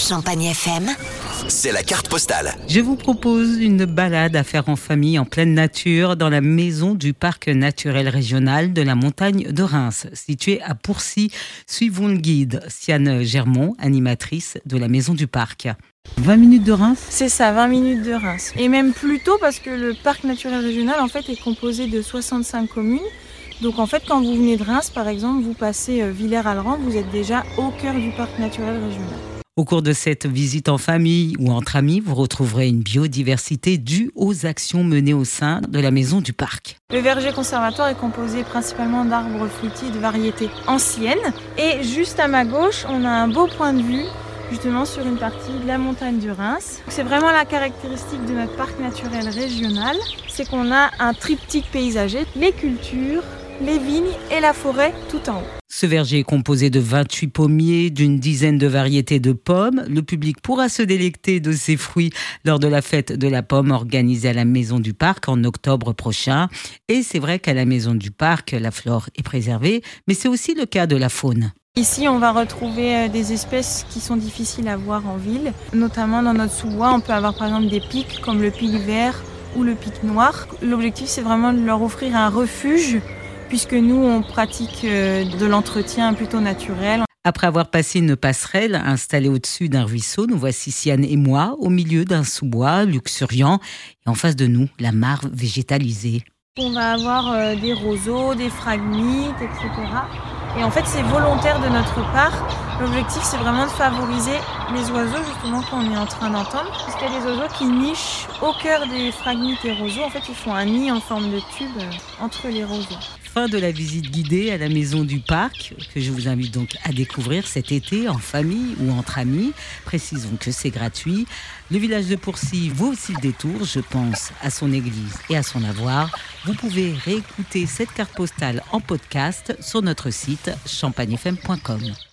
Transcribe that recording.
Champagne FM, C'est la carte postale. Je vous propose une balade à faire en famille en pleine nature dans la maison du parc naturel régional de la montagne de Reims, située à Pourcy. Suivons le guide, Siane Germont, animatrice de la maison du parc. 20 minutes de Reims? C'est ça, 20 minutes de Reims. Et même plus tôt parce que le parc naturel régional en fait est composé de 65 communes. Donc en fait quand vous venez de Reims par exemple, vous passez euh, Villers-Alran, vous êtes déjà au cœur du parc naturel régional. Au cours de cette visite en famille ou entre amis, vous retrouverez une biodiversité due aux actions menées au sein de la maison du parc. Le verger conservatoire est composé principalement d'arbres fruitiers de variétés anciennes. Et juste à ma gauche, on a un beau point de vue justement sur une partie de la montagne du Reims. C'est vraiment la caractéristique de notre parc naturel régional, c'est qu'on a un triptyque paysager, les cultures, les vignes et la forêt tout en haut. Ce verger est composé de 28 pommiers, d'une dizaine de variétés de pommes. Le public pourra se délecter de ces fruits lors de la fête de la pomme organisée à la Maison du Parc en octobre prochain. Et c'est vrai qu'à la Maison du Parc, la flore est préservée, mais c'est aussi le cas de la faune. Ici, on va retrouver euh, des espèces qui sont difficiles à voir en ville. Notamment dans notre sous-bois, on peut avoir par exemple des pics comme le pic vert ou le pic noir. L'objectif, c'est vraiment de leur offrir un refuge puisque nous, on pratique euh, de l'entretien plutôt naturel. Après avoir passé une passerelle installée au-dessus d'un ruisseau, nous voici Siane et moi au milieu d'un sous-bois luxuriant et en face de nous, la mare végétalisée. On va avoir euh, des roseaux, des phragmites, etc. Et en fait, c'est volontaire de notre part. L'objectif, c'est vraiment de favoriser les oiseaux, justement, qu'on est en train d'entendre. Parce qu'il y a des oiseaux qui nichent au cœur des phragmites et roseaux. En fait, ils font un nid en forme de tube euh, entre les roseaux. Fin de la visite guidée à la maison du parc, que je vous invite donc à découvrir cet été en famille ou entre amis. Précisons que c'est gratuit. Le village de Pourcy vaut aussi le détour, je pense, à son église et à son avoir. Vous pouvez réécouter cette carte postale en podcast sur notre site champagnefm.com.